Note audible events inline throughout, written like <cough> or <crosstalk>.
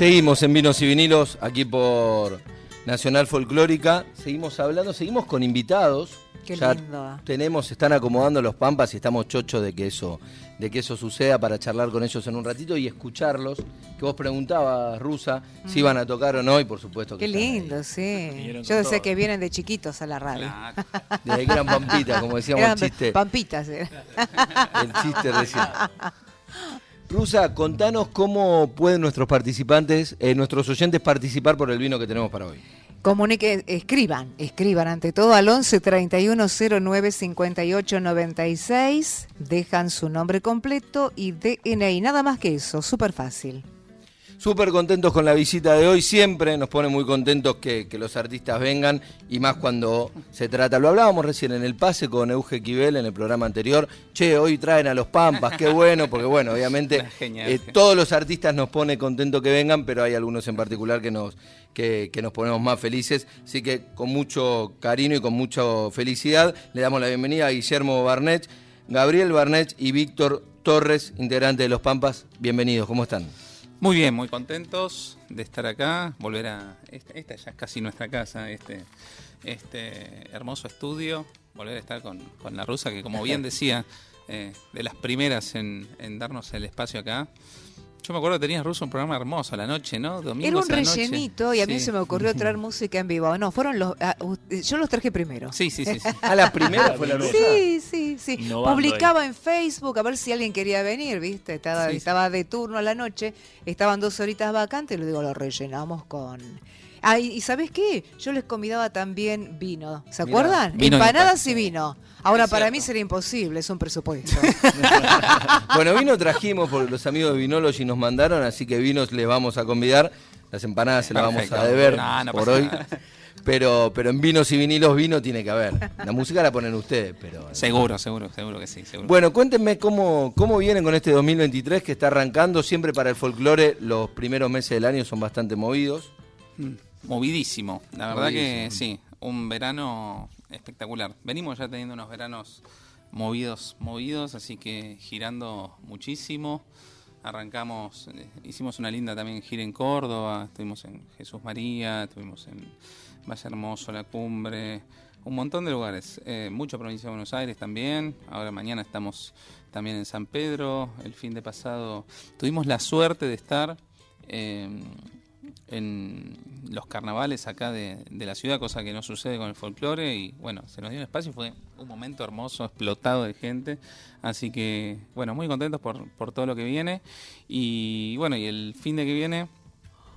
Seguimos en Vinos y Vinilos, aquí por Nacional Folclórica. Seguimos hablando, seguimos con invitados. Qué Ya lindo. Tenemos, están acomodando los pampas y estamos chochos de que eso, de que eso suceda para charlar con ellos en un ratito y escucharlos. Que vos preguntabas, Rusa, si iban a tocar o no, y por supuesto que Qué ahí. lindo, sí. Yo sé todo. que vienen de chiquitos a la radio. Claro. <laughs> Desde que eran pampitas, como decíamos Eran el chiste. pampitas. eh. El chiste recién. <laughs> Rusa, contanos cómo pueden nuestros participantes, eh, nuestros oyentes participar por el vino que tenemos para hoy. Comunique, escriban, escriban ante todo al 11 31 09 58 96. Dejan su nombre completo y DNI. Nada más que eso, súper fácil. Súper contentos con la visita de hoy, siempre nos pone muy contentos que, que los artistas vengan y más cuando se trata, lo hablábamos recién en el pase con Euge Quibel en el programa anterior, che, hoy traen a los Pampas, qué bueno, porque bueno, obviamente <laughs> eh, todos los artistas nos pone contento que vengan, pero hay algunos en particular que nos, que, que nos ponemos más felices, así que con mucho cariño y con mucha felicidad le damos la bienvenida a Guillermo Barnech, Gabriel Barnech y Víctor Torres, integrante de los Pampas, bienvenidos, ¿cómo están? Muy bien, muy contentos de estar acá, volver a esta, esta ya es casi nuestra casa, este este hermoso estudio, volver a estar con, con la rusa que como bien <laughs> decía, eh, de las primeras en, en darnos el espacio acá. Yo me acuerdo que tenías ruso un programa hermoso a la noche, ¿no? Era Domingos un a la noche. rellenito y a mí Sí. se me ocurrió traer música en vivo. No, fueron los. ah, u- yo los traje primero. Sí, sí, sí. sí. A la primera fue la Rusa. Sí, sí, sí. Innovando Publicaba en Facebook a ver si alguien quería venir, ¿viste? Estaba, Sí, sí. estaba de turno a la noche, estaban dos horitas vacantes, y le digo, lo rellenamos con. Ah, y, y ¿sabés qué? Yo les convidaba también vino. ¿Se Mirá, acuerdan? vino Empanadas y pan. vino. Ahora, Es para cierto. mí sería imposible, es un presupuesto. <laughs> Bueno, vino trajimos porque los amigos de Vinology nos mandaron, así que vinos les vamos a convidar. Las empanadas se las vamos a deber No, no por hoy. nada. Pero, pero en vinos y vinilos vino tiene que haber. La música la ponen ustedes, pero. Seguro, seguro, seguro que sí. Seguro. Bueno, cuéntenme cómo, cómo vienen con este 2023 que está arrancando. Siempre para el folclore los primeros meses del año son bastante movidos. Mm, Movidísimo, la verdad que sí, un verano espectacular. Venimos ya teniendo unos veranos movidos, movidos, así que girando muchísimo. Arrancamos, eh, hicimos una linda también gira en Córdoba, estuvimos en Jesús María, estuvimos en Valle Hermoso, La Cumbre, un montón de lugares. Eh, mucha provincia de Buenos Aires también. Ahora mañana estamos también en San Pedro. El fin de pasado tuvimos la suerte de estar eh, en los carnavales acá de, de la ciudad, cosa que no sucede con el folclore. Y bueno, se nos dio un espacio y fue un momento hermoso, explotado de gente. Así que, bueno, muy contentos por, por todo lo que viene. Y bueno, y el fin de que viene,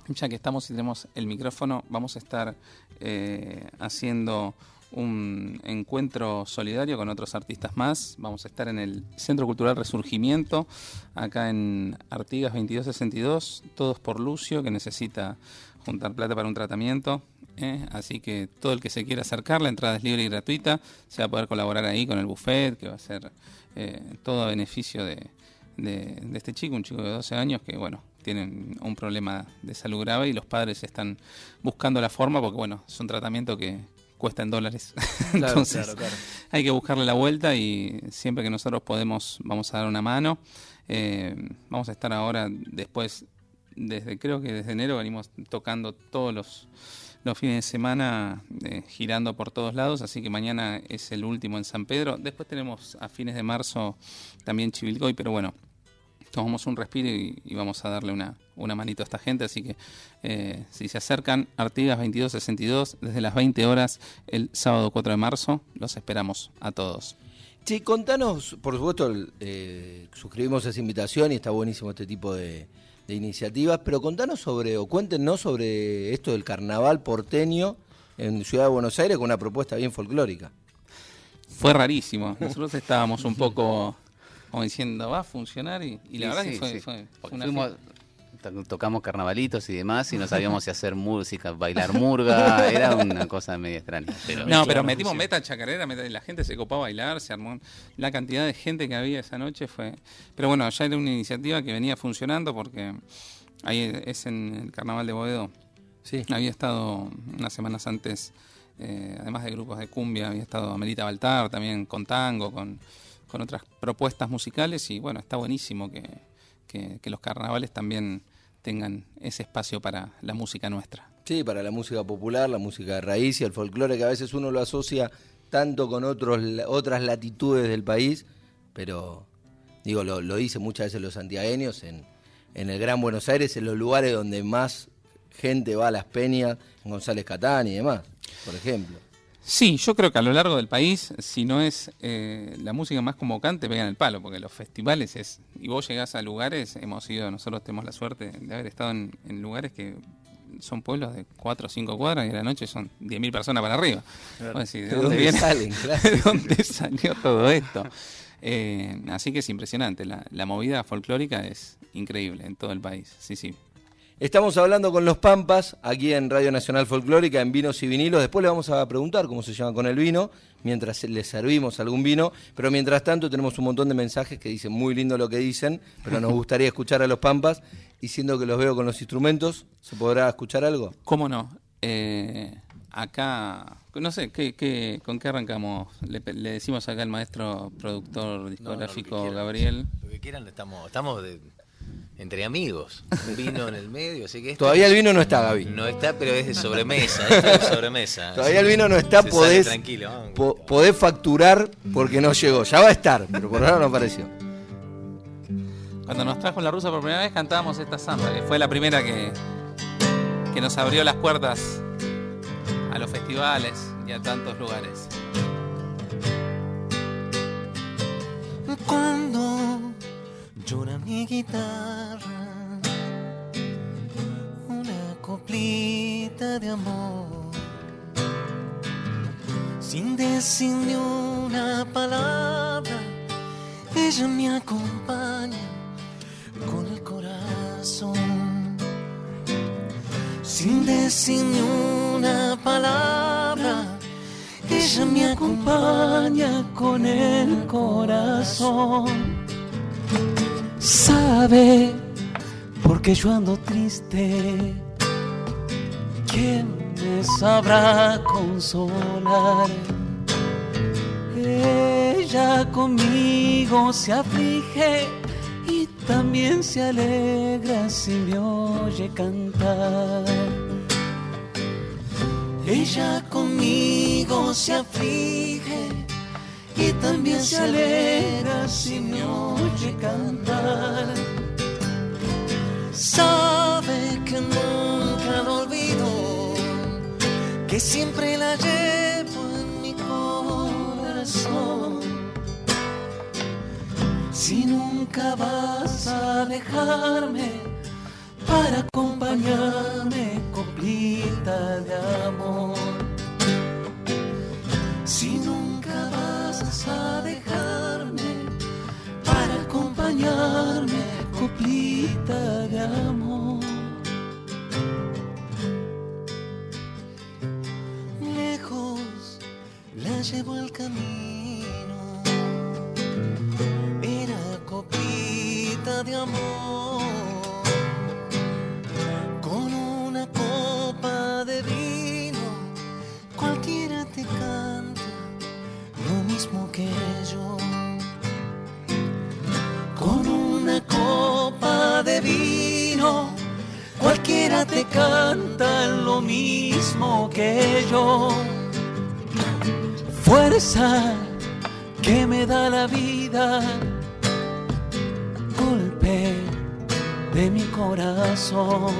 ya que estamos y tenemos el micrófono, vamos a estar eh, haciendo un encuentro solidario con otros artistas más. Vamos a estar en el Centro Cultural Resurgimiento, acá en Artigas 2262, todos por Lucio, que necesita juntar plata para un tratamiento. ¿eh? Así que todo el que se quiera acercar, la entrada es libre y gratuita, se va a poder colaborar ahí con el buffet, que va a ser eh, todo a beneficio de, este chico, un chico de 12 años que, bueno, tienen un problema de salud grave y los padres están buscando la forma porque, bueno, es un tratamiento que cuesta en dólares. <laughs> Claro, Entonces, claro, claro. hay que buscarle la vuelta y siempre que nosotros podemos vamos a dar una mano. Eh, vamos a estar ahora después, desde creo que desde enero venimos tocando todos los, los fines de semana, eh, girando por todos lados, así que mañana es el último en San Pedro. Después tenemos a fines de marzo también Chivilcoy, pero bueno, tomamos un respiro y, y vamos a darle una, una manito a esta gente. Así que eh, si se acercan, Artigas 2262, desde las 20 horas el sábado 4 de marzo, los esperamos a todos. Che, contanos, por supuesto, eh, suscribimos esa invitación y está buenísimo este tipo de, de iniciativas, pero contanos sobre, o cuéntenos sobre esto del carnaval porteño en Ciudad de Buenos Aires con una propuesta bien folclórica. Fue rarísimo. Nosotros estábamos un poco como diciendo, va a funcionar y, y la Sí, verdad sí, que fue, sí. fue- fue Porque una fuimos- tocamos carnavalitos y demás y no sabíamos si hacer música, bailar murga, era una cosa media extraña. Pero No, Claro, pero metimos sí. meta chacarera, meta- la gente se copó a bailar, se armó la cantidad de gente que había esa noche fue. Pero bueno, ya era una iniciativa que venía funcionando porque ahí es en el Carnaval de Boedo. Sí. Había estado unas semanas antes, eh, además de grupos de cumbia, había estado Amelita Baltar también con tango, con, con otras propuestas musicales y bueno, está buenísimo que, que- los carnavales también tengan ese espacio para la música nuestra. Sí, para la música popular, la música de raíz y el folclore, que a veces uno lo asocia tanto con otros, otras latitudes del país, pero digo, lo, lo dicen muchas veces los santiagueños en, en el Gran Buenos Aires, en los lugares donde más gente va a las peñas, en González Catán y demás, por ejemplo. Sí, yo creo que a lo largo del país, si no es eh, la música más convocante, pegan el palo, porque los festivales es. Y vos llegás a lugares, hemos ido, nosotros tenemos la suerte de haber estado en, en lugares que son pueblos de 4 o 5 cuadras y a la noche son 10.000 personas para arriba. Decís, ¿de, dónde, viene? salen? <laughs> Claro. ¿De dónde salió todo esto? Eh, así que es impresionante. La, la movida folclórica es increíble en todo el país. Sí, sí. Estamos hablando con los Pampas, aquí en Radio Nacional Folclórica, en Vinos y Vinilos. Después le vamos a preguntar cómo se llama con el vino, mientras le servimos algún vino. Pero mientras tanto tenemos un montón de mensajes que dicen muy lindo lo que dicen, pero nos <laughs> gustaría escuchar a los Pampas. Y siendo que los veo con los instrumentos, ¿se podrá escuchar algo? ¿Cómo no? Eh, acá, no sé, ¿qué, qué, con qué arrancamos? Le, le, decimos acá al maestro productor discográfico no, no, Gabriel. Lo que quieran, estamos, estamos de, entre amigos. Un vino en el medio, así que esto Todavía el vino no está, Gaby. No está, pero es de sobremesa. Esto es de sobremesa. <laughs> Todavía el vino no está, Se podés, sale tranquilo, vamos. po- podés facturar porque no llegó. Ya va a estar, pero por ahora no apareció. Cuando nos trajo la rusa por primera vez cantábamos esta samba, que fue la primera que, que nos abrió las puertas a los festivales y a tantos lugares. Cuando llora mi guitarra, una coplita de amor, sin decir ni una palabra, ella me acompaña con el corazón, sin decir ni una palabra. Ella me acompaña con el corazón. Sabe porque yo ando triste. ¿Quién me sabrá consolar? Ella conmigo se aflige y también se alegra si me oye cantar. Ella conmigo se aflige y también se alegra si me oye cantar. Sabe que nunca lo olvido, que siempre la llevo en mi corazón. Si nunca vas a dejarme para acompañarme, coplita de amor. Si nunca vas a dejarme para acompañarme, coplita de amor. Lejos la llevo el camino, era coplita de amor Que me da la vida, golpe de mi corazón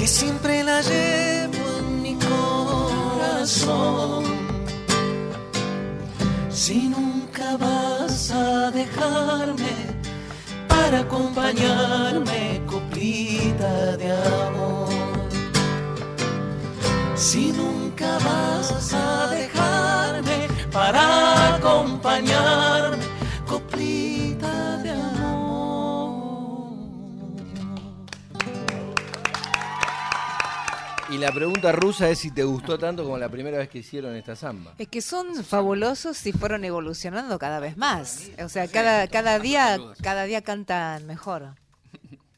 que siempre la llevo en mi corazón. Si nunca vas a dejarme para acompañarme, coplita de amor. Si nunca vas a dejarme para acompañarme, la pregunta rusa es si te gustó tanto como la primera vez que hicieron esta samba. Es que son fabulosos y fueron evolucionando cada vez más. O sea, cada, cada día, cada día cantan mejor.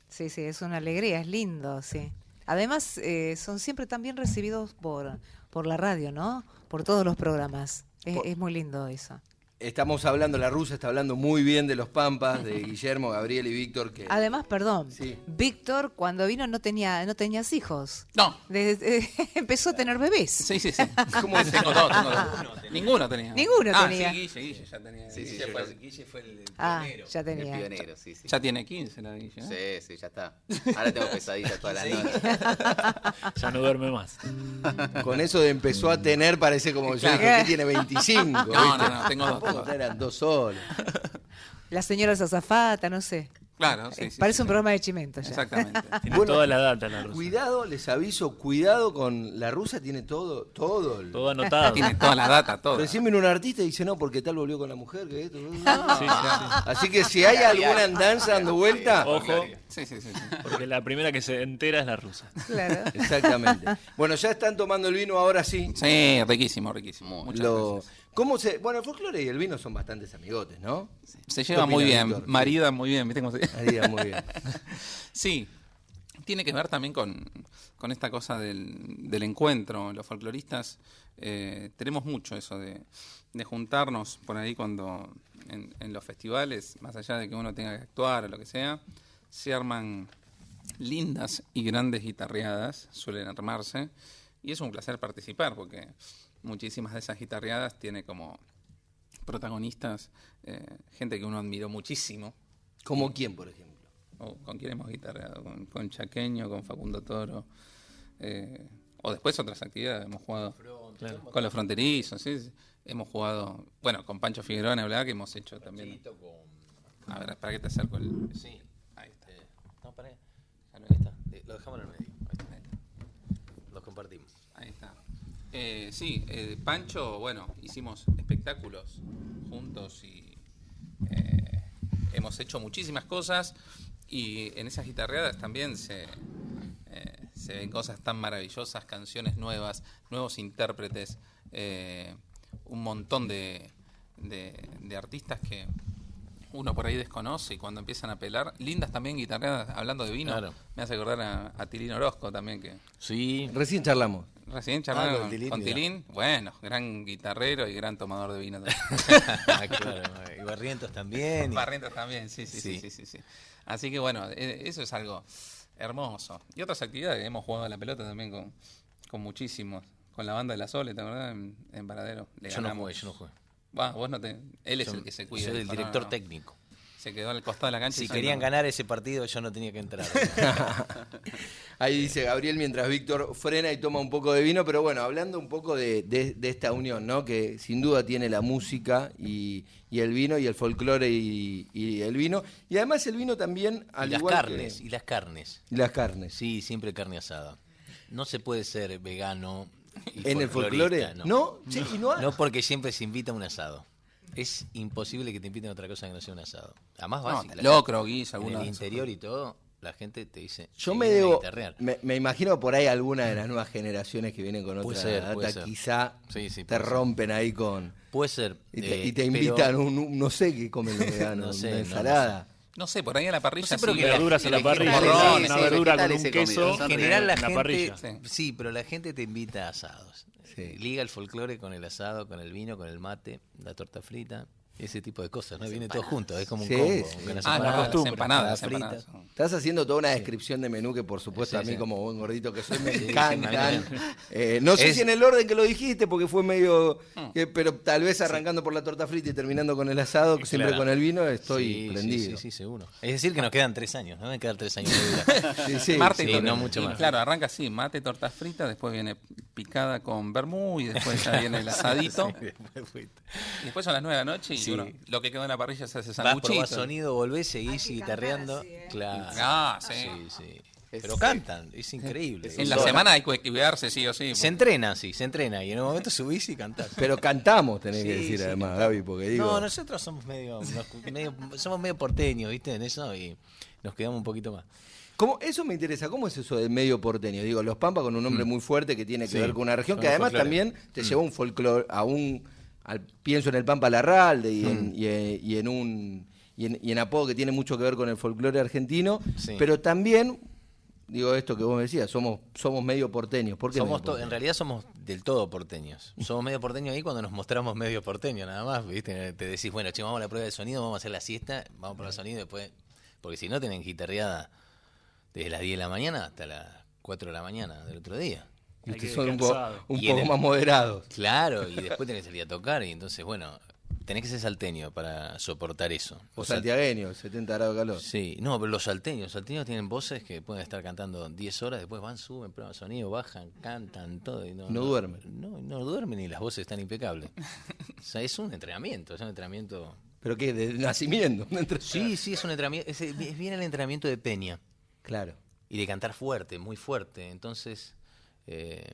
Sí, sí, es una alegría, es lindo, sí. Además, eh, son siempre tan bien recibidos por, por la radio, ¿no? Por todos los programas. Es, es muy lindo eso. Estamos hablando, la rusa está hablando muy bien de los Pampas, de <laughs> Guillermo, Gabriel y Víctor, que Además, perdón, Sí. Víctor cuando vino no tenía no tenías hijos. No. Desde- <laughs> empezó a tener bebés. Sí, sí, sí. <laughs> ¿Cómo es? tengo dos, tengo dos. Ninguno tenía. Ninguno ah, tenía. Sí, Guille, Guille ya tenía. Sí, sí, Guille sí, fue-. Guille fue el, el Ah, pionero. ya El tenía. pionero, sí, sí. Ya tiene 15 la Guille. ¿no? Sí, sí, ya está. Ahora tengo pesadillas todas las noches. Ya no duerme más. con eso de empezó a tener, parece como yo dije que tiene 25. No, ¿viste? no, no, tengo dos, Tampoco eran dos solos. La <laughs> señora Zafata, no sé. Claro, sí, Eh, sí. Parece sí, un sí. programa de chimento ya. Exactamente. <laughs> Tiene Bueno, toda la data la rusa. Cuidado, les aviso, cuidado con la rusa, tiene todo, todo. el- Todo anotado. Tiene toda la data, todo. Recién vino un artista y dice, no, porque tal volvió con la mujer, que esto. Sí, sí, sí. Así que si hay alguna andanza dando vuelta, Ojo, Sí, sí, sí. sí. porque la primera que se entera es la rusa. Claro. exactamente. Bueno, ya están tomando el vino ahora sí. Sí, riquísimo, riquísimo. Muchas Lo, gracias. ¿Cómo se, bueno, el folclore y el vino son bastantes amigotes, ¿no? Se lleva ¿Qué muy bien, Víctor? marida muy bien, ¿viste cómo se dice? Ahí, muy bien. <laughs> Sí, tiene que ver también con, con esta cosa del, del encuentro. Los folcloristas eh, tenemos mucho eso de, de juntarnos por ahí cuando en, en los festivales, más allá de que uno tenga que actuar o lo que sea, se arman lindas y grandes guitarreadas, suelen armarse, y es un placer participar porque muchísimas de esas guitarreadas tiene como protagonistas eh, gente que uno admiró muchísimo, ¿Como quién, por ejemplo? o con quién hemos guitarreado, con, con Chaqueño, con Facundo Toro, eh, o después otras actividades, hemos jugado con los fronterizos, sí, hemos jugado, bueno, con Pancho Figueroa, hablar que hemos hecho también. A ver, para que te acerco el... Sí. Ahí está. Eh, no, pará. Ahí está. Lo dejamos en el medio. Ahí está. Los compartimos. Eh, sí, eh, Pancho, bueno, hicimos espectáculos juntos y eh, hemos hecho muchísimas cosas y en esas guitarreadas también se, se ven cosas tan maravillosas, canciones nuevas, nuevos intérpretes, un montón de- de artistas que uno por ahí desconoce y cuando empiezan a pelar, lindas también guitarreadas, hablando de vino, Claro. me hace acordar a, a Tilín Orozco también que... Sí. Recién charlamos. Recién Ah, charlaron con Tilín, con mira. Tilín. Bueno, gran guitarrero y gran tomador de vino también. <laughs> Ah, claro. Y Barrientos también. y- Barrientos también, sí sí, sí, Sí. sí, sí, sí. Así que bueno, eh, eso es algo hermoso. Y otras actividades, hemos jugado a la pelota también con, con muchísimos. Con la banda de la Sole, ¿te acordás? En, en Paradero. Le Yo no jugué, yo no jugué. Va, vos no te... Él es Yo- el que se cuida. Soy el director no, técnico. Se quedó al costado de la cancha. y Si querían no. ganar ese partido, yo no tenía que entrar. <laughs> Ahí dice Gabriel mientras Víctor frena y toma un poco de vino, pero bueno, hablando un poco de, de- de esta unión, ¿no? Que sin duda tiene la música y, y el vino y el folclore y, y el vino. Y además el vino también, y al las igual carnes, que... y las carnes. y las carnes. Sí, siempre carne asada. No se puede ser vegano. ¿En el folclore? No, sí, y no hay- No porque siempre se invita a un asado. Es imposible que te inviten a otra cosa que no sea un asado. Además No, básica. la locro, guisa, En el interior y todo, la gente te dice. Yo "Se me debo, guitarrear". me, me imagino por ahí alguna de las nuevas generaciones que vienen con Puede otra ser, data, puede ser. quizá Sí, sí, te ser. rompen ahí con... Puede ser. Y te, eh, y te pero- invitan un, un- no sé qué comen los <laughs> veganos, No sé, una no, no sé. No sé, por ahí a la parrilla No sé, pero sí. que Verduras a la parrilla, Morrones, una sí, verdura con un queso. En general la en gente, parrilla. Sí. sí. pero la gente te invita a asados. Sí. Liga el folclore con el asado, con el vino, con el mate, la torta frita, ese tipo de cosas, ¿no? Viene todo junto, es como un Sí, combo. sí. con las Ah, no, empanadas, las costumbre. empanadas, las empanadas. Estás haciendo toda una descripción de menú que por supuesto Sí, a mí sí. como buen gordito que soy me <laughs> encantan. Eh, no sé Es- si en el orden que lo dijiste porque fue medio... Que- pero tal vez arrancando por la torta frita y terminando con el asado, siempre Claro. con el vino, estoy prendido. Sí, sí, seguro. Es decir, que nos quedan tres años, ¿no? Me quedan tres años de vida. <laughs> Sí, sí, Marte y no mucho y más. Claro, arranca así, mate, torta frita, después viene picada con vermú y después ya viene el <laughs> asadito. Sí, después. Y después son las nueve de la noche y Sí. uno, lo que quedó en la parrilla se hace Vas, sanguchito. sonido, volvés, seguís guitarreando. cantar ¿eh? Claro. Ah, sí. sí, sí. Pero cantan, es increíble. En la semana hay que cuidarse, sí o sí. Se entrena, sí, se entrena. Y en un momento subís y cantás. Pero cantamos, tenés que decir sí, además. Gaby, porque digo... No, nosotros somos medio, nos- medio- somos medio porteños, ¿viste? En eso y nos quedamos un poquito más. ¿Cómo, eso me interesa, ¿cómo es eso del medio porteño? Digo, Los Pampas con un nombre muy fuerte que tiene que Sí, ver con una región que además folclore. también te lleva un folclore, a un, al- pienso en el Pampa Larralde y en, y, en- y en un y en, y en Apodo que tiene mucho que ver con el folclore argentino, Sí. pero también, digo esto que vos me decías, somos, somos medio porteños. ¿Por qué Somos medio to- porteños? en realidad somos del todo porteños. Somos medio porteños ahí cuando nos mostramos medio porteños, nada más, ¿viste? Te decís, bueno, che, vamos a la prueba de sonido, vamos a hacer la siesta, vamos por el sonido y después. Porque si no, tienen guitarreada desde las 10 de la mañana hasta las 4 de la mañana del otro día. Y ustedes son un, po- poco el- más moderados. Claro, y después tenés que salir a tocar, y entonces, bueno, tenés que ser salteño para soportar eso. O Los sal- santiagueños, 70 grados de calor. Sí, no, pero los salteños, los salteños tienen voces que pueden estar cantando 10 horas, después van, suben, prueban sonido, bajan, cantan, todo. Y no, No duermen. No, no duermen y las voces están impecables. o sea, es un entrenamiento, es un entrenamiento... ¿Pero qué? ¿De nacimiento? Sí, sí, es un entrenamiento, es, es bien el entrenamiento de peña Claro. y de cantar fuerte, muy fuerte. Entonces, eh,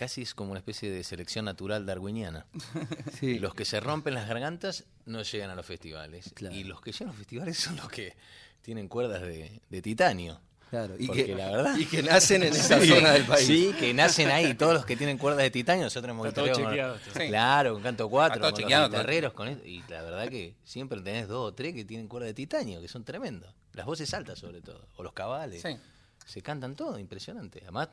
casi es como una especie de selección natural darwiniana. <laughs> Sí. Los que se rompen las gargantas no llegan a los festivales. Claro. Y los que llegan a los festivales son los que tienen cuerdas de, de titanio. Claro, y Porque que, la verdad- y que nacen en esa <laughs> Sí, zona del país. Sí, que nacen ahí, todos los que tienen cuerdas de titanio, nosotros hemos Está todo con-. Sí. Claro, con canto 4, Está todo con chequeado, los guitarreros, con eso. Y la verdad que siempre tenés dos o tres que tienen cuerda de titanio, que son tremendos. Las voces altas sobre todo, o los cabales. Sí. Se cantan todo, impresionante. Además,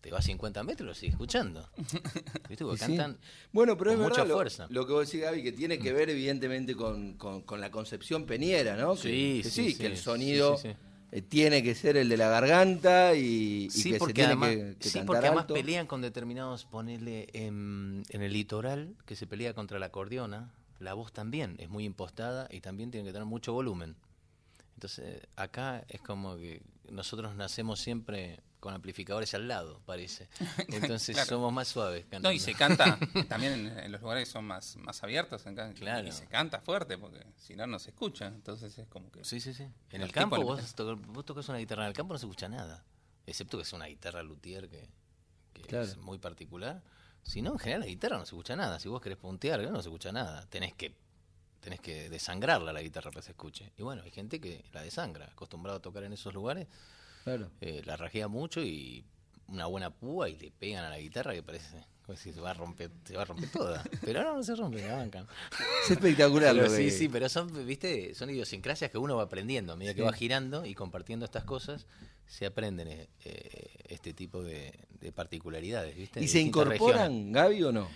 te vas 50 metros y escuchando. <laughs> ¿Viste? Porque sí. cantan Bueno, pero es con mucha verdad fuerza. lo que vos decís, Gaby, que tiene que ver evidentemente con, con- con la concepción peniera, ¿no? Que- Sí, que sí, que el sí, sonido sí, sí, sí. eh, tiene que ser el de la garganta y, y Sí, que se porque tiene además, que, que sí, porque además alto. pelean con determinados, ponerle en, en el litoral, que se pelea contra la acordeona, la voz también es muy impostada y también tiene que tener mucho volumen. Entonces, acá es como que nosotros nacemos siempre con amplificadores al lado, parece. <laughs> Entonces Claro. somos más suaves. No, cantando. y se canta <laughs> también en, en los lugares que son más, más abiertos. Claro. Y se canta fuerte, porque si no, no se escucha. Entonces es como que. Sí, sí, sí. En el campo le- vos, to- vos tocas una guitarra en el campo no se escucha nada. Excepto que es una guitarra luthier que, que Claro. es muy particular. Si no, en general la guitarra no se escucha nada. Si vos querés puntear, no se escucha nada. Tenés que tenés que desangrarla la guitarra para que se escuche. Y bueno, hay gente que la desangra, acostumbrado a tocar en esos lugares, Claro. eh, la rajea mucho y una buena púa y le pegan a la guitarra que parece como si se va a romper, se va a romper toda. <laughs> Pero no, no se rompe, la bancan. Es espectacular Pero lo sí, que- sí, pero son, viste, son idiosincrasias que uno va aprendiendo. A medida que va girando y compartiendo estas cosas, se aprenden eh, eh, este tipo de, de particularidades, ¿viste? ¿Y De se incorporan, regiones. Gaby, o no?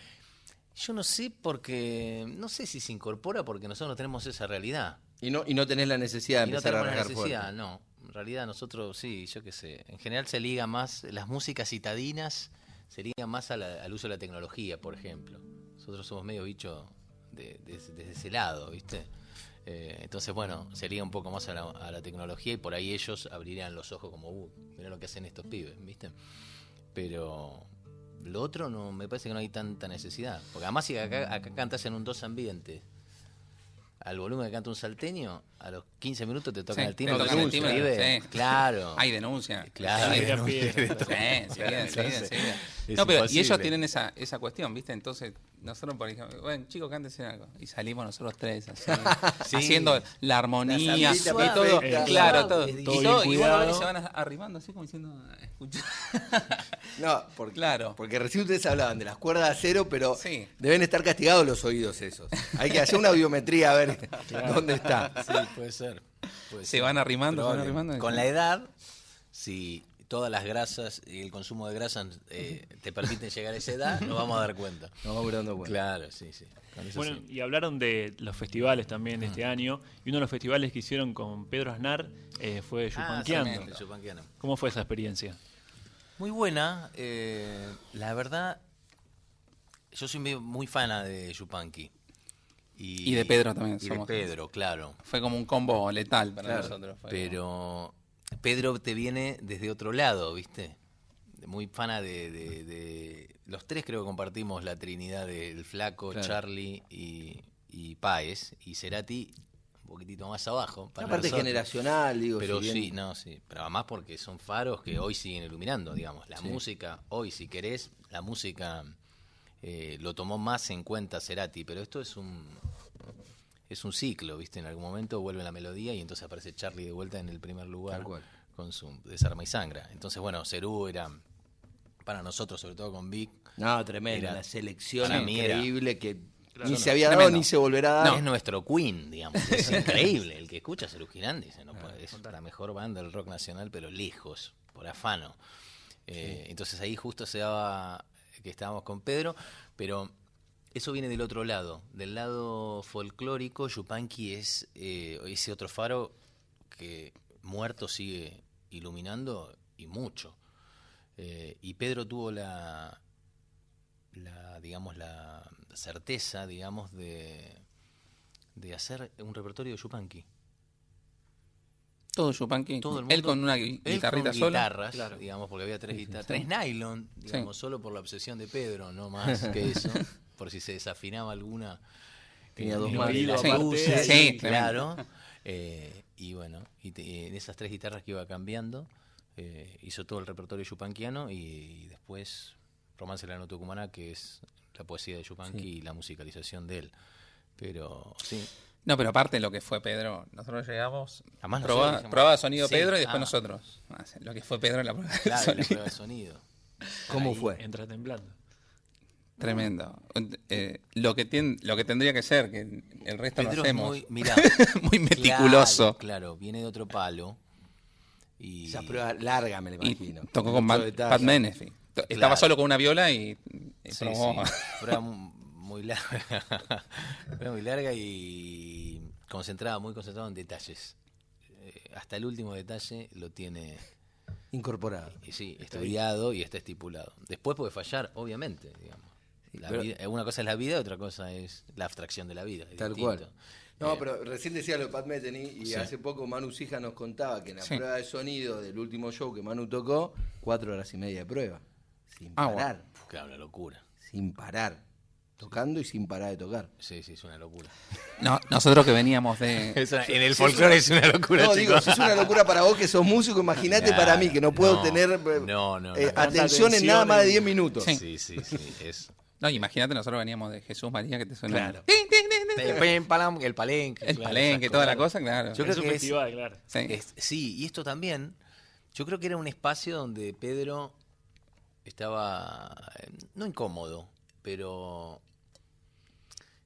Yo no sé porque, no sé si se incorpora porque nosotros no tenemos esa realidad. Y no, y no tenés la necesidad de Y no empezar a tenemos la necesidad, fuerte. no. En realidad nosotros, sí, yo qué sé. En general se liga más, las músicas citadinas se ligan más la- al uso de la tecnología, por ejemplo. Nosotros somos medio bicho de- de- desde ese lado, ¿viste? Eh, entonces, bueno, se liga un poco más a la, a la tecnología y por ahí ellos abrirían los ojos como, uh, mira lo que hacen estos pibes, ¿viste? Pero lo otro no me parece que no hay tanta necesidad. Porque además si acá, acá cantas en un dos ambiente, al volumen que canta un salteño, a los 15 minutos te tocan Sí, el timbre, te te tocan el timbre, sí. Claro. Hay denuncia. Claro, Sí, hay denuncia. Sí, Entonces, enseguida. Es No, pero y ellos tienen esa, esa cuestión, ¿viste? Entonces, nosotros, por ejemplo, bueno, chicos, cántense algo. Y salimos nosotros tres, así, <laughs> Sí. haciendo la armonía La y todo. perfecta. Claro, Suave, todo. todo Y, bien todo, y bueno, cuidado. se van arrimando así como diciendo, escucha. <laughs> No, porque, Claro. porque recién ustedes hablaban de las cuerdas de acero, pero Sí. deben estar castigados los oídos esos. Hay que hacer una biometría a ver <laughs> dónde está. Sí, puede ser. puede Se ser. van arrimando, se van arrimando. Con la edad, si todas las grasas y el consumo de grasas eh, te permiten llegar a esa edad, nos vamos a dar cuenta. <laughs> Nos vamos dando cuenta. Claro, sí, sí. Bueno, sí. y hablaron de los festivales también de este año. Y uno de los festivales que hicieron con Pedro Aznar eh, fue Ah, Yupanquiano. ¿Cómo fue esa experiencia? Muy buena. eh, la verdad, yo soy muy fana de Yupanqui. Y de Pedro también Y somos. de Pedro, claro. Fue como un combo letal para Claro, nosotros. fue Pero Pedro te viene desde otro lado, ¿viste? Muy fana de, de- de- Los tres creo que compartimos la trinidad del Flaco, Claro. Charlie y, y Páez. Y Cerati un poquitito más abajo. para parte nosotros. generacional, digo. Pero si bien- sí, no, sí. Pero además porque son faros que hoy siguen iluminando, digamos. La música, hoy si querés, la música eh, lo tomó más en cuenta Cerati, pero esto es un es un ciclo, ¿viste? En algún momento vuelve la melodía y entonces aparece Charlie de vuelta en el primer lugar. Con su Desarma y Sangra. Entonces, bueno, Cerú era, para nosotros, sobre todo con Vic, No, tremendo. Era- la selección increíble que Claro, ni no, se había dado tremendo. ni se volverá a dar. es nuestro Queen, digamos. Es <laughs> increíble. El que escucha a Cerú Girán dice, no puede, es la mejor banda del rock nacional, pero lejos, por afano. Eh, Entonces ahí justo se daba que estábamos con Pedro, pero eso viene del otro lado. Del lado folclórico, Yupanqui es eh, ese otro faro que muerto sigue iluminando y mucho. Eh, y Pedro tuvo la, la digamos, la certeza, digamos, de, de hacer un repertorio de Yupanqui. Todo Yupanqui. Todo el Él mundo- con una gui- Él guitarrita con sola. guitarras, Claro. digamos, porque había tres guitarras, tres nylon, digamos, Sí. solo por la obsesión de Pedro, no más que <laughs> eso, por si se desafinaba alguna. Tenía eh, dos en más. Sí, sí, claro. Eh, y bueno, y te- en esas tres guitarras que iba cambiando, eh, hizo todo el repertorio yupanquiano y, y después Romance de la Nota Tucumana, que es la poesía de Yupanqui y la musicalización de él. Pero sí, No, pero aparte de lo que fue Pedro, nosotros llegamos, Además, nosotros probaba, probaba sonido Sí, Pedro y después ah. nosotros. Ah, sí, Lo que fue Pedro en la prueba de claro, la sonido. prueba de sonido. ¿Cómo Ahí fue? Entra temblando. Tremendo. Eh, lo, que tien- lo que tendría que ser, que el resto Pedro lo es hacemos. muy, mirá, <laughs> Muy meticuloso. Claro, claro, viene de otro palo. Y Esa prueba larga, me la Y imagino. tocó con Pat, Menefee. To- Estaba Claro. solo con una viola y, y Sí, probó. sí, <laughs> prueba mu- muy larga, <laughs> prueba muy larga y concentrada, muy concentrada en detalles. Eh, hasta el último detalle lo tiene, Incorporado. y sí, estudiado y está estipulado. Después puede fallar, obviamente, digamos. La pero- vida- una cosa es la vida, otra cosa es la abstracción de la vida. es Tal distinto. cual. No, Eh, pero recién decía lo de Pat Metheny y Sí. hace poco Manu Sija nos contaba que en la Sí. prueba de sonido del último show que Manu tocó, cuatro horas y media de prueba. Sin Ah, bueno. parar. Claro, una locura. Sin parar. Tocando y sin parar de tocar. Sí, sí, es una locura. No, nosotros que veníamos de. <laughs> en el folclore es una locura, No, digo, si es una locura para vos que sos músico, imagínate Claro, para mí que no puedo no, tener no, no, eh, atención en nada más de en- 10 minutos. Sí. Sí, sí, sí. Es, No, imagínate, nosotros veníamos de Jesús María, que te suena. Claro. Tin, tin, tin, tin. el, palenque. El claro, palenque, esas toda la cosa, claro. Yo es creo un que es- festival, claro. Sí. Es- sí, y esto también, yo creo que era un espacio donde Pedro estaba, eh, no incómodo, pero,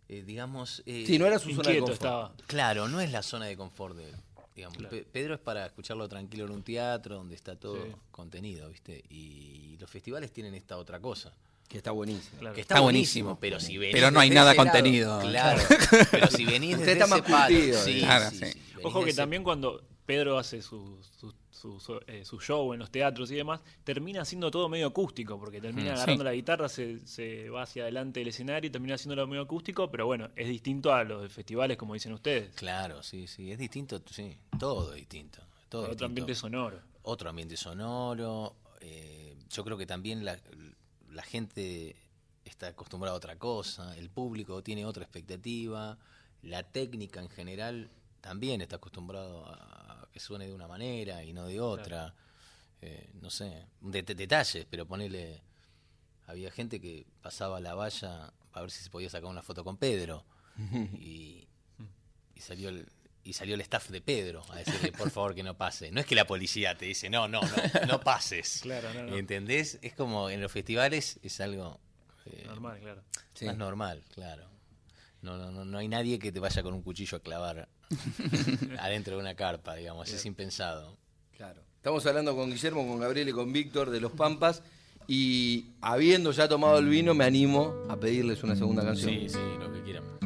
eh, digamos... eh, Sí, no era su zona de confort. estaba. Claro, no es la zona de confort de él. Digamos. Claro. Pedro es para escucharlo tranquilo en un teatro donde está todo Sí. contenido, ¿viste? Y los festivales tienen esta otra cosa. Que está buenísimo. Claro. Que está, Está buenísimo, buenísimo. pero si venís Pero no hay nada lado- contenido. claro, <laughs> pero si venís Usted desde está ese más palo, curtido, sí, Claro, sí, sí. sí, venís Ojo que ese- también cuando Pedro hace su, su, su- su- eh, su show en los teatros y demás, termina siendo todo medio acústico, porque termina Mm, agarrando sí. la guitarra, se, se va hacia adelante del escenario y termina haciéndolo medio acústico, pero bueno, es distinto a los de festivales, como dicen ustedes. Claro, sí, sí, es distinto, sí, todo distinto. Todo Otro distinto. ambiente sonoro. Otro ambiente sonoro. eh, yo creo que también la, la gente está acostumbrada a otra cosa, el público tiene otra expectativa, la técnica en general también está acostumbrado a que suene de una manera y no de otra. Eh, no sé, de- de- detalles, pero ponele. Había gente que pasaba la valla para ver si se podía sacar una foto con Pedro. <laughs> y, y salió el, y salió el staff de Pedro a decirle por favor que no pase. No es que la policía te dice, no, no, no, no <laughs> pases. Claro, no, no. ¿Entendés? Es como en los festivales es algo eh, Normal, claro. Sí. más normal, claro. No, no, no, no hay nadie que te vaya con un cuchillo a clavar <laughs> adentro de una carpa, digamos, es impensado. Claro. Estamos hablando con Guillermo, con Gabriel y con Víctor de Los Pampas. Y habiendo ya tomado el vino, me animo a pedirles una segunda canción. Sí, sí, lo que quieran.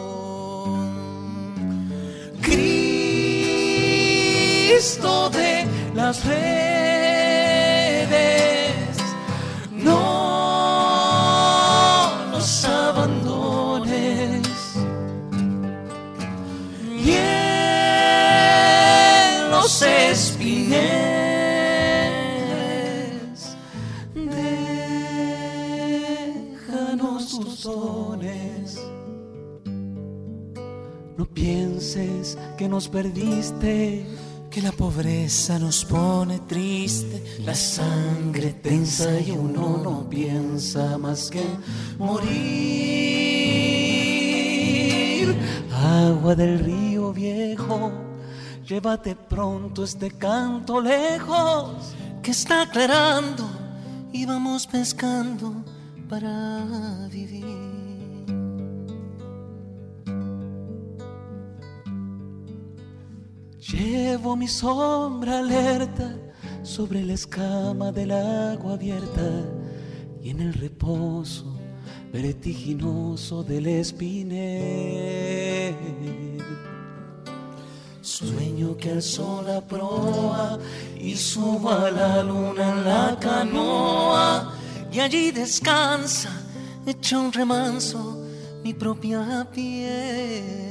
De las redes, no nos abandones. Y en los espineles, déjanos tus dones. No pienses que nos perdiste, que la pobreza nos pone triste, la sangre tensa y uno no piensa más que morir. Agua del río viejo, llévate pronto este canto lejos, que está aclarando y vamos pescando para vivir. Llevo mi sombra alerta sobre la escama del agua abierta y en el reposo vertiginoso del espinel. Sueño que el sol la proa y subo a la luna en la canoa y allí descansa, hecho un remanso, mi propia piel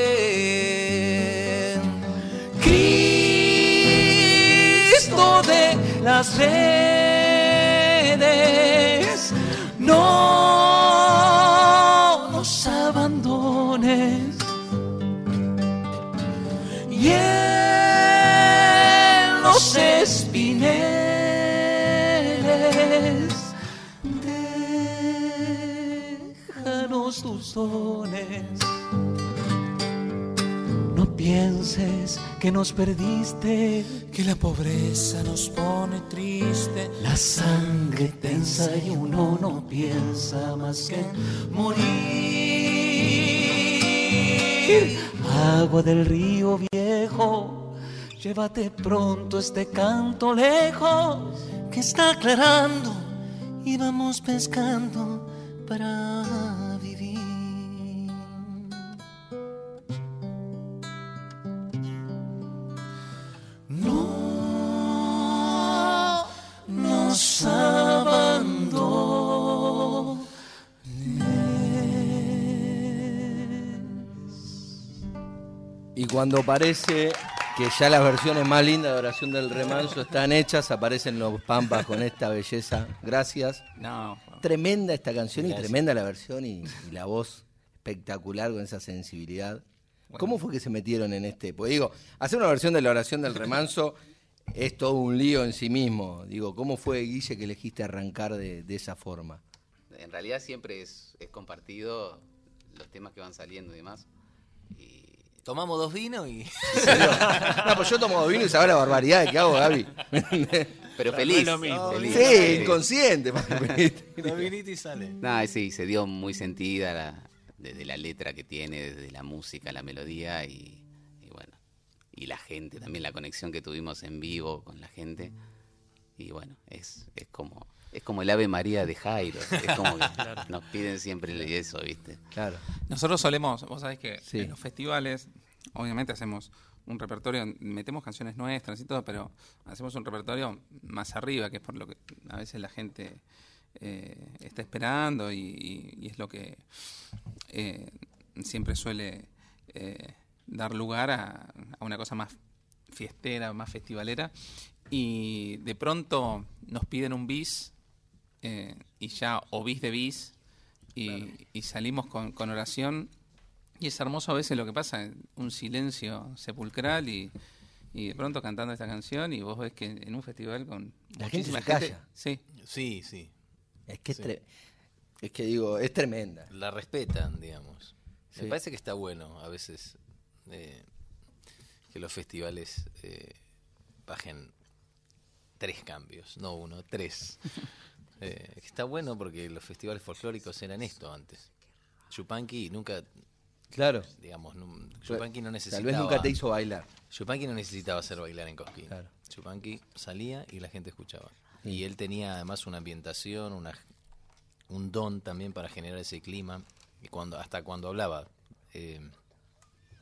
Las redes, no nos abandones. Y en los espineles, déjanos tus dones. No pienses que nos perdiste, que la pobreza nos pone triste, la sangre tensa y uno no piensa más que en morir. Agua del río viejo, llévate pronto este canto lejos, que está aclarando y vamos pescando para Y cuando parece que ya las versiones más lindas de Oración del Remanso están hechas, aparecen los Pampas con esta belleza. Gracias. No, Tremenda esta canción y tremenda la versión y, y la voz espectacular con esa sensibilidad. ¿Cómo fue que se metieron en este? Pues digo, hacer una versión de la oración del remanso es todo un lío en sí mismo. Digo, ¿cómo fue, Guille, que elegiste arrancar de, de esa forma? En realidad siempre es, es compartido los temas que van saliendo y demás. Y Tomamos dos vinos y. <laughs> No, pues yo tomo vino y sabes la barbaridad que hago, Gaby. <laughs> pero No, feliz. no es lo mismo. feliz. sí, inconsciente. dos vinitos y sale. Nada, sí, se dio muy sentida la- desde la letra que tiene, desde la música, la melodía y, y bueno, y la gente, también la conexión que tuvimos en vivo con la gente. Y bueno, es, es como es como el Ave María de Jairo, es como que <laughs> nos piden siempre eso, ¿viste? Claro. Nosotros solemos, vos sabés que Sí. en los festivales, obviamente hacemos un repertorio, metemos canciones nuestras y todo, pero hacemos un repertorio más arriba, que es por lo que a veces la gente eh, está esperando y, y- y es lo que eh, siempre suele eh, dar lugar a, a una cosa más fiestera, más festivalera. Y de pronto nos piden un bis eh, y ya, o bis de bis, y, y salimos con, con oración. Y es hermoso a veces lo que pasa, un silencio sepulcral y, y de pronto cantando esta canción y vos ves que en un festival con La gente se calla. Sí, Sí, sí. Es que, Sí. es, tre- es que digo, es tremenda. La respetan, digamos. Sí. Me parece que está bueno a veces eh, que los festivales eh, bajen tres cambios, no uno, tres. <laughs> Eh, está bueno porque los festivales folclóricos eran esto antes. Chupanqui nunca, Claro. digamos, Chupanqui no Tal necesitaba. vez nunca te hizo bailar. Chupanqui no necesitaba hacer bailar en Cosquín. Claro. Chupanqui salía y la gente escuchaba. Y él tenía además una ambientación, una, un don también para generar ese clima, y cuando, hasta cuando hablaba. Eh,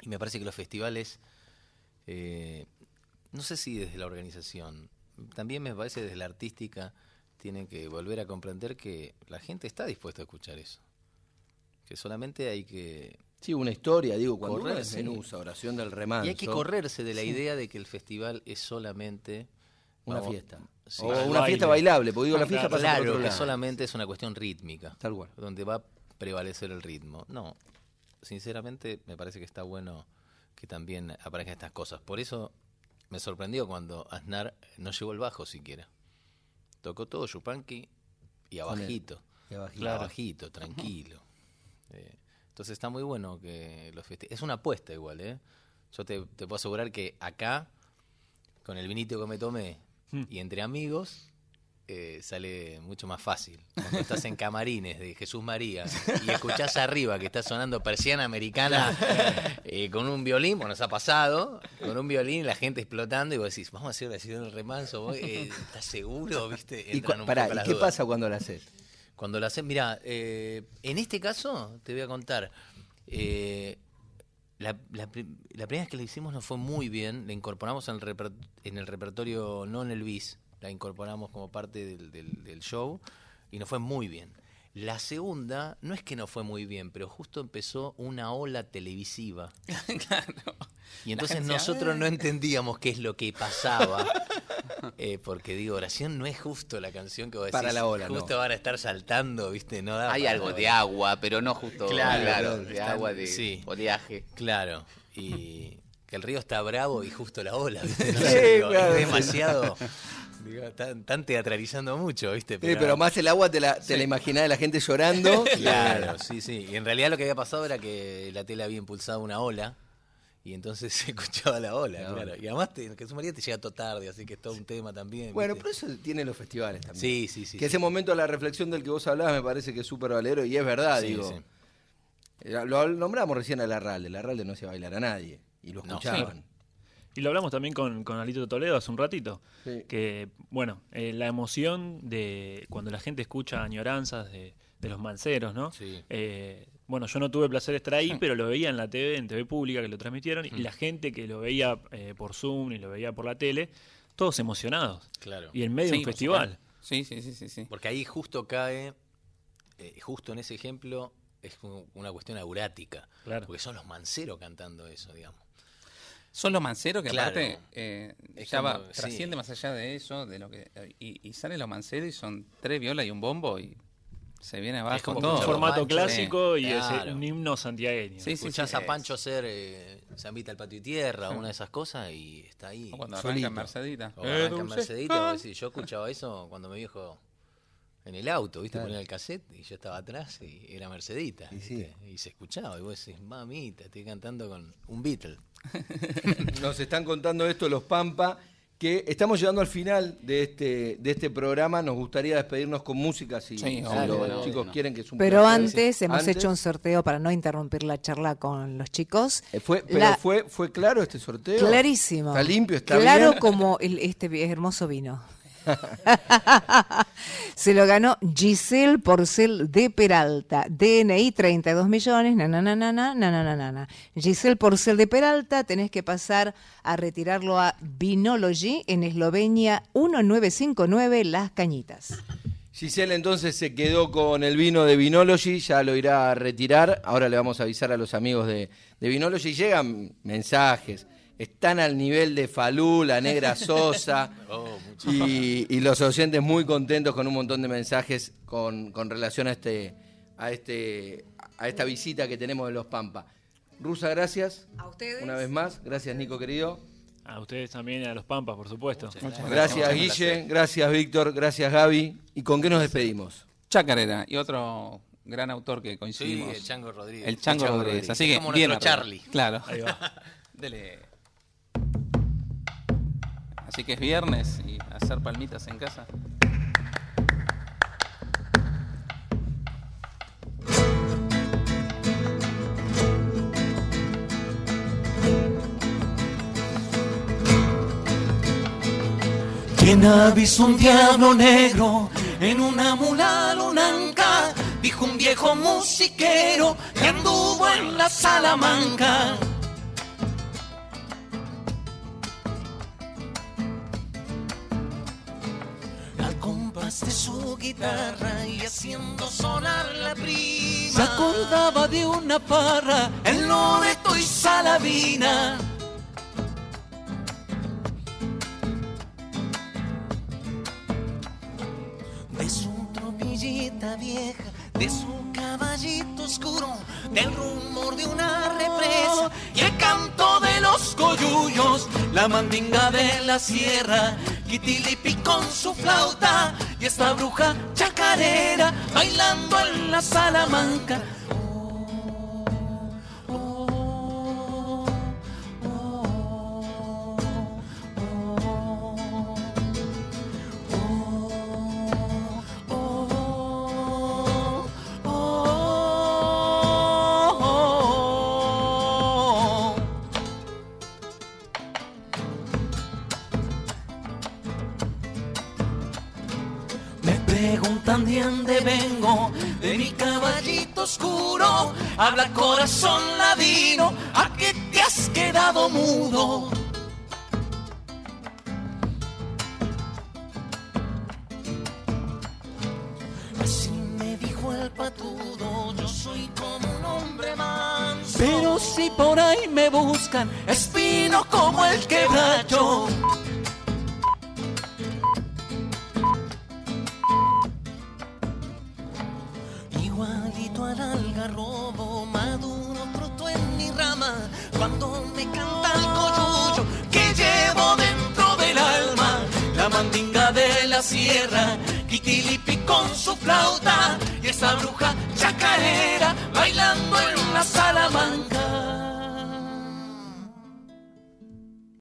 y me parece que los festivales, eh, no sé si desde la organización, también me parece desde la artística, tienen que volver a comprender que la gente está dispuesta a escuchar eso. Que solamente hay que Sí, una historia, digo, cuando uno desmenuza, oración del remanso. Y hay que correrse de la idea de que el festival es solamente Una vamos, fiesta. sí. O Baile. una fiesta bailable, porque digo, la fiesta pasa Claro, por otro que lado. solamente es una cuestión rítmica, Tal cual. donde va a prevalecer el ritmo. No, sinceramente me parece que está bueno que también aparezcan estas cosas. Por eso me sorprendió cuando Aznar no llevó el bajo siquiera. Tocó todo Yupanqui y abajito. Y abajito. Y abajito, tranquilo. Eh, entonces está muy bueno que los festivales... Es una apuesta igual, ¿eh? Yo te, te puedo asegurar que acá, con el vinito que me tomé y entre amigos, eh, sale mucho más fácil. Cuando estás en camarines de Jesús María y escuchás arriba que está sonando persiana americana eh, con un violín, bueno, nos ha pasado, con un violín, la gente explotando y vos decís, vamos a hacer la del remanso, vos, eh, ¿estás seguro? ¿Viste? ¿Y, Entran un pará, poco ¿y las qué dudas. pasa cuando la haces? Cuando lo haces, mira, eh, en este caso te voy a contar. la, la la primera vez que la hicimos nos fue muy bien, la incorporamos en el, reper- en el repertorio, no en el bis, la incorporamos como parte del, del- del show y nos fue muy bien. La segunda, no es que no fue muy bien, pero justo empezó una ola televisiva. <laughs> claro. Y entonces nosotros no entendíamos qué es lo que pasaba. <laughs> Eh, porque digo, oración no es justo la canción que vos decís. Para la ola, Justo no. van a estar saltando, ¿viste? No da Hay algo de agua, pero no justo Claro, claro, de están- agua de sí. oleaje. Claro. Y que el río está bravo y justo la ola, ¿viste? <laughs> No Sí, sé, digo, claro, es sí. demasiado. Digo, están, están teatralizando mucho, ¿viste? Sí, pero más el agua te la, te la imaginás de la gente llorando. <laughs> Claro, sí, sí. Y en realidad lo que había pasado era que la tele había impulsado una ola y entonces <laughs> se escuchaba la ola, La claro. Y además te, Jesús María te llega todo tarde, así que es todo un tema también. Bueno, ¿viste? pero eso tiene los festivales también. Sí, sí, sí. que sí. ese momento de la reflexión del que vos hablabas me parece que es súper valero y es verdad, Sí, digo. sí. Eh, Lo nombramos recién a Larralde. Larralde no hacía bailar a nadie. Y lo No, escuchaban. Y lo hablamos también con, con Alito Toledo hace un ratito. Sí. Que, bueno, eh, la emoción de cuando la gente escucha añoranzas de, de los manceros, ¿no? Sí. Eh, bueno, yo no tuve el placer de estar ahí, pero lo veía en la TV, en TV pública, que lo transmitieron, y la gente que lo veía eh, por Zoom y lo veía por la tele, todos emocionados. Claro. Y en medio de un festival. Sí, sí, sí, sí, sí. Porque ahí justo cae, eh, justo en ese ejemplo, es una cuestión aurática. Claro. Porque son los manceros cantando eso, digamos. Son los manceros que Claro. aparte eh, Es ya va, como- sí. trasciende más allá de eso, de lo que y, y salen los manceros y son tres violas y un bombo y se viene abajo como todo. Un formato Pancho, clásico y Claro. ese, un himno santiagueño. Sí, sí, Escuchás sí, a es. Pancho hacer eh, Zambita al patio y tierra, una de esas cosas, y está ahí. O cuando arranca en Mercedita. O Eh, arranca en dulce. Mercedita, vos decís, yo escuchaba eso cuando mi viejo en el auto, ¿viste? Claro. Ponía el cassette y yo estaba atrás y era Mercedita. Y. Y, se escuchaba, y vos decís, mamita, estoy cantando con un Beatle. Nos están contando esto los Pampa, que estamos llegando al final de este, de este programa. Nos gustaría despedirnos con música si, Sí, si obvio, los chicos no. quieren que es un Pero placer. antes hemos Antes, hecho un sorteo para no interrumpir la charla con los chicos. eh, fue, pero La- fue, fue claro este sorteo. Clarísimo. Está limpio, está Claro bien. como el- este hermoso vino. <laughs> Se lo ganó Giselle Porcel de Peralta. DNI 32 millones. Na, na, na, na, na, na, na, na. Giselle Porcel de Peralta, tenés que pasar a retirarlo a Vinology en Eslovenia 1959 Las Cañitas. Giselle entonces se quedó con el vino de Vinology, ya lo irá a retirar. Ahora le vamos a avisar a los amigos de, de Vinology. Llegan mensajes están al nivel de Falú, la negra Sosa. <laughs> y, y los oyentes muy contentos con un montón de mensajes con, con relación a este, a, este, a esta visita que tenemos de los Pampa. Rusa, gracias. A ustedes. Una vez más. Gracias, Nico, querido. A ustedes también y a los Pampas, por supuesto. Gracias, Guille. Gracias, Víctor. Gracias, Gaby. ¿Y con qué nos despedimos? Chacarera y otro gran autor que Sí, coincidimos. el Chango Rodríguez. El Chango Chango Rodríguez. Rodríguez. Así que Es como bien nuestro. Charlie. Claro. Ahí va. <laughs> Dele. Así que es viernes y hacer palmitas en casa. ¿Quién ha un diablo negro en una mula lunanca? Dijo un viejo musiquero que anduvo en la Salamanca. Guitarra y haciendo sonar la prima. Se acordaba de una parra en Loreto y Salavina. de su tropillita vieja, de su caballito oscuro, del rumor de una represa y el canto de los coyullos, la mandinga de la sierra, Kitilipi con su flauta y esta bruja chacarera bailando en la Salamanca. De mi caballito oscuro. Habla corazón ladino, ¿a qué te has quedado mudo? Así me dijo el patudo, yo soy como un hombre manso. Pero si por ahí me buscan, espino como el quebracho.